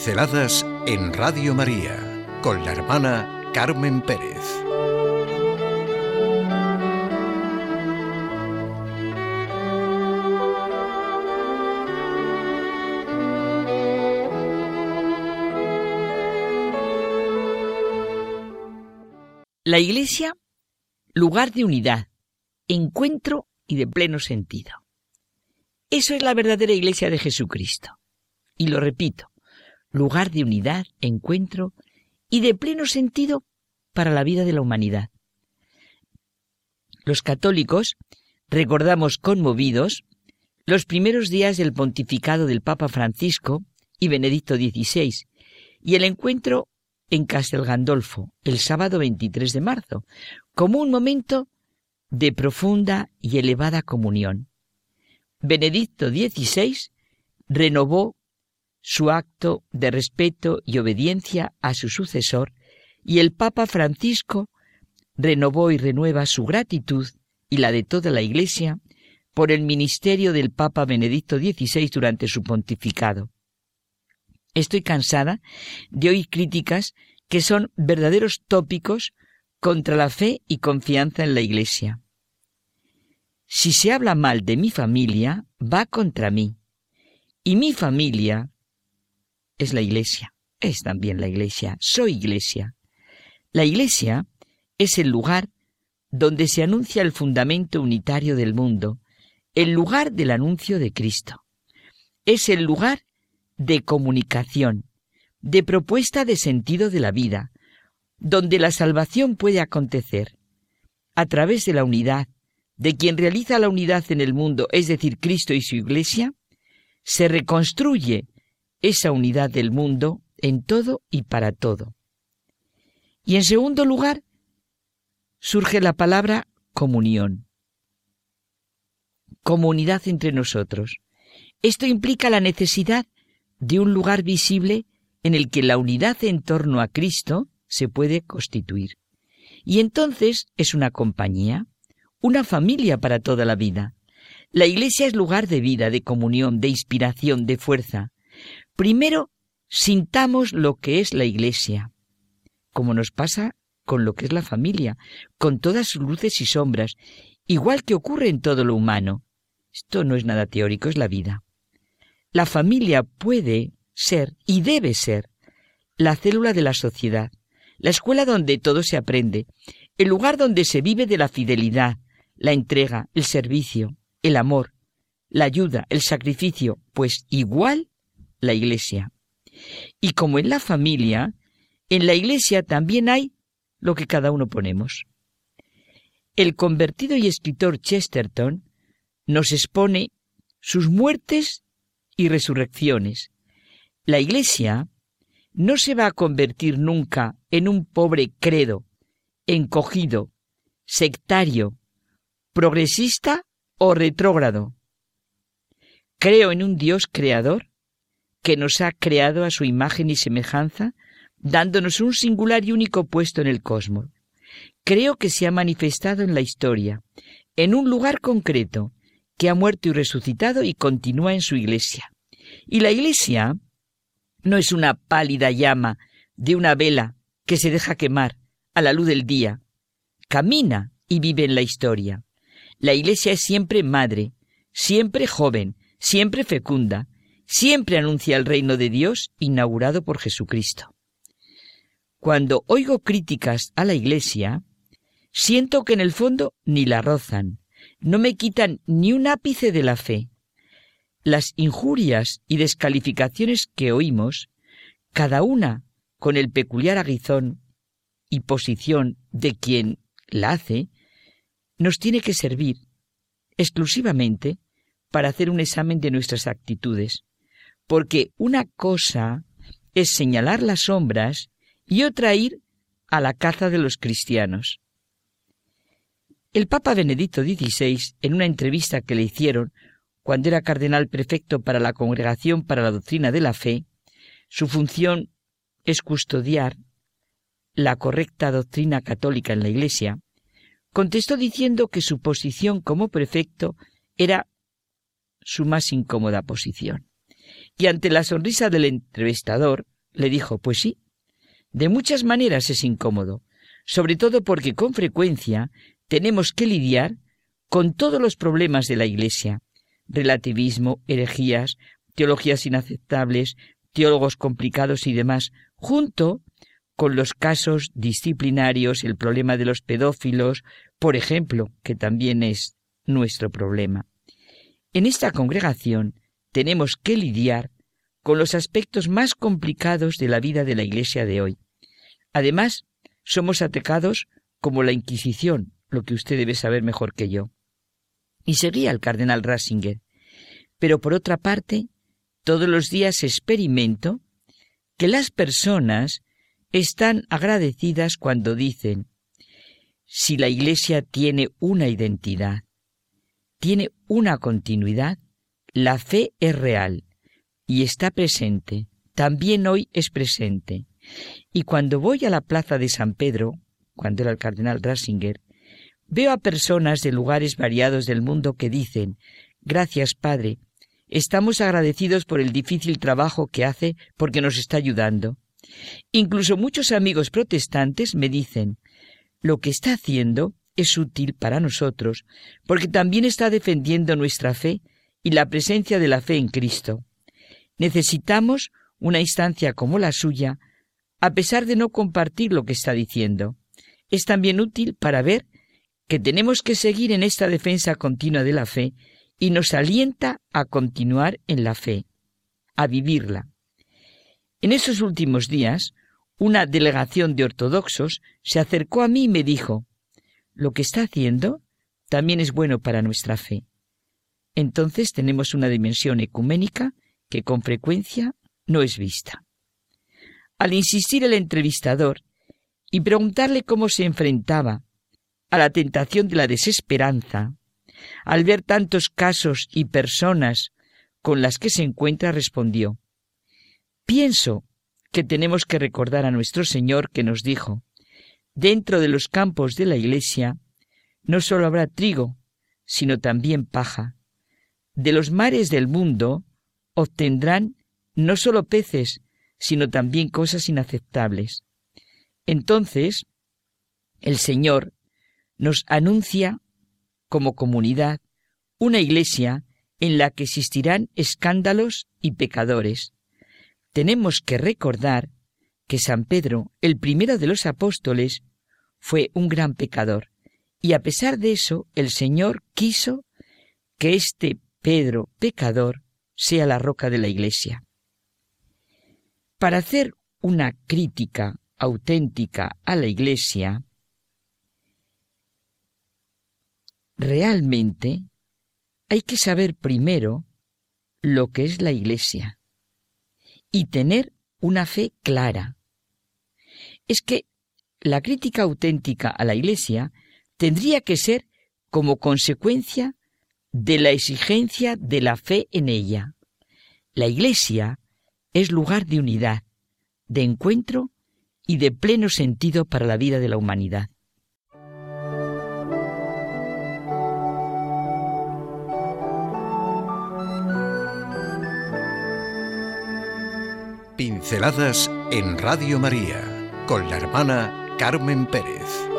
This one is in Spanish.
Pinceladas en Radio María con la hermana Carmen Pérez. La Iglesia, lugar de unidad, encuentro y de pleno sentido. Eso es la verdadera Iglesia de Jesucristo. Y lo repito, lugar de unidad, encuentro y de pleno sentido para la vida de la humanidad. Los católicos recordamos conmovidos los primeros días del pontificado del Papa Francisco y Benedicto XVI y el encuentro en Castel Gandolfo el sábado 23 de marzo como un momento de profunda y elevada comunión. Benedicto XVI renovó su acto de respeto y obediencia a su sucesor, y el Papa Francisco renovó y renueva su gratitud y la de toda la Iglesia por el ministerio del Papa Benedicto XVI durante su pontificado. Estoy cansada de oír críticas que son verdaderos tópicos contra la fe y confianza en la Iglesia. Si se habla mal de mi familia, va contra mí. Y mi familia es la iglesia, es también la iglesia, soy iglesia. La iglesia es el lugar donde se anuncia el fundamento unitario del mundo, el lugar del anuncio de Cristo. Es el lugar de comunicación, de propuesta de sentido de la vida, donde la salvación puede acontecer. A través de la unidad, de quien realiza la unidad en el mundo, es decir, Cristo y su Iglesia, se reconstruye esa unidad del mundo en todo y para todo. Y en segundo lugar, surge la palabra comunión, comunidad entre nosotros. Esto implica la necesidad de un lugar visible en el que la unidad en torno a Cristo se puede constituir. Y entonces es una compañía, una familia para toda la vida. La iglesia es lugar de vida, de comunión, de inspiración, de fuerza. Primero, sintamos lo que es la Iglesia, como nos pasa con lo que es la familia, con todas sus luces y sombras, igual que ocurre en todo lo humano. Esto no es nada teórico, es la vida. La familia puede ser y debe ser la célula de la sociedad, la escuela donde todo se aprende, el lugar donde se vive de la fidelidad, la entrega, el servicio, el amor, la ayuda, el sacrificio, pues igual la iglesia. Y como en la familia, en la iglesia también hay lo que cada uno ponemos. El convertido y escritor Chesterton nos expone sus muertes y resurrecciones. La iglesia no se va a convertir nunca en un pobre credo, encogido, sectario, progresista o retrógrado. Creo en un Dios creador que nos ha creado a su imagen y semejanza, dándonos un singular y único puesto en el cosmos. Creo que se ha manifestado en la historia, en un lugar concreto, que ha muerto y resucitado y continúa en su iglesia. Y la iglesia no es una pálida llama de una vela que se deja quemar a la luz del día. Camina y vive en la historia. La iglesia es siempre madre, siempre joven, siempre fecunda, siempre anuncia el reino de Dios inaugurado por Jesucristo. Cuando oigo críticas a la Iglesia, siento que en el fondo ni la rozan, no me quitan ni un ápice de la fe. Las injurias y descalificaciones que oímos, cada una con el peculiar aguizón y posición de quien la hace, nos tiene que servir exclusivamente para hacer un examen de nuestras actitudes, porque una cosa es señalar las sombras y otra ir a la caza de los cristianos. El Papa Benedicto XVI, en una entrevista que le hicieron cuando era cardenal prefecto para la Congregación para la Doctrina de la Fe, su función es custodiar la correcta doctrina católica en la Iglesia, contestó diciendo que su posición como prefecto era su más incómoda posición Y ante la sonrisa del entrevistador, le dijo, pues sí, de muchas maneras es incómodo, sobre todo porque con frecuencia tenemos que lidiar con todos los problemas de la Iglesia, relativismo, herejías, teologías inaceptables, teólogos complicados y demás, junto con los casos disciplinarios, el problema de los pedófilos, por ejemplo, que también es nuestro problema. En esta congregación tenemos que lidiar con los aspectos más complicados de la vida de la Iglesia de hoy. Además, somos atacados como la Inquisición, lo que usted debe saber mejor que yo. Y seguía el cardenal Ratzinger. Pero por otra parte, todos los días experimento que las personas están agradecidas cuando dicen, si la Iglesia tiene una identidad, tiene una continuidad, la fe es real y está presente, también hoy es presente. Y cuando voy a la plaza de San Pedro, cuando era el cardenal Ratzinger, veo a personas de lugares variados del mundo que dicen, gracias Padre, estamos agradecidos por el difícil trabajo que hace porque nos está ayudando. Incluso muchos amigos protestantes me dicen, lo que está haciendo es útil para nosotros, porque también está defendiendo nuestra fe y la presencia de la fe en Cristo. Necesitamos una instancia como la suya, a pesar de no compartir lo que está diciendo. Es también útil para ver que tenemos que seguir en esta defensa continua de la fe y nos alienta a continuar en la fe, a vivirla. En esos últimos días, una delegación de ortodoxos se acercó a mí y me dijo, lo que está haciendo también es bueno para nuestra fe. Entonces tenemos una dimensión ecuménica que con frecuencia no es vista. Al insistir el entrevistador y preguntarle cómo se enfrentaba a la tentación de la desesperanza, al ver tantos casos y personas con las que se encuentra, respondió, Pienso que tenemos que recordar a nuestro Señor que nos dijo, dentro de los campos de la iglesia no solo habrá trigo, sino también paja. De los mares del mundo obtendrán no solo peces, sino también cosas inaceptables. Entonces, el Señor nos anuncia como comunidad una iglesia en la que existirán escándalos y pecadores. Tenemos que recordar que San Pedro, el primero de los apóstoles, fue un gran pecador, y a pesar de eso el Señor quiso que este Pedro pecador sea la roca de la Iglesia. Para hacer una crítica auténtica a la Iglesia, realmente hay que saber primero lo que es la Iglesia y tener una fe clara. Es que la crítica auténtica a la Iglesia tendría que ser como consecuencia de la exigencia de la fe en ella. La Iglesia es lugar de unidad, de encuentro y de pleno sentido para la vida de la humanidad. Pinceladas en Radio María con la hermana Carmen Pérez.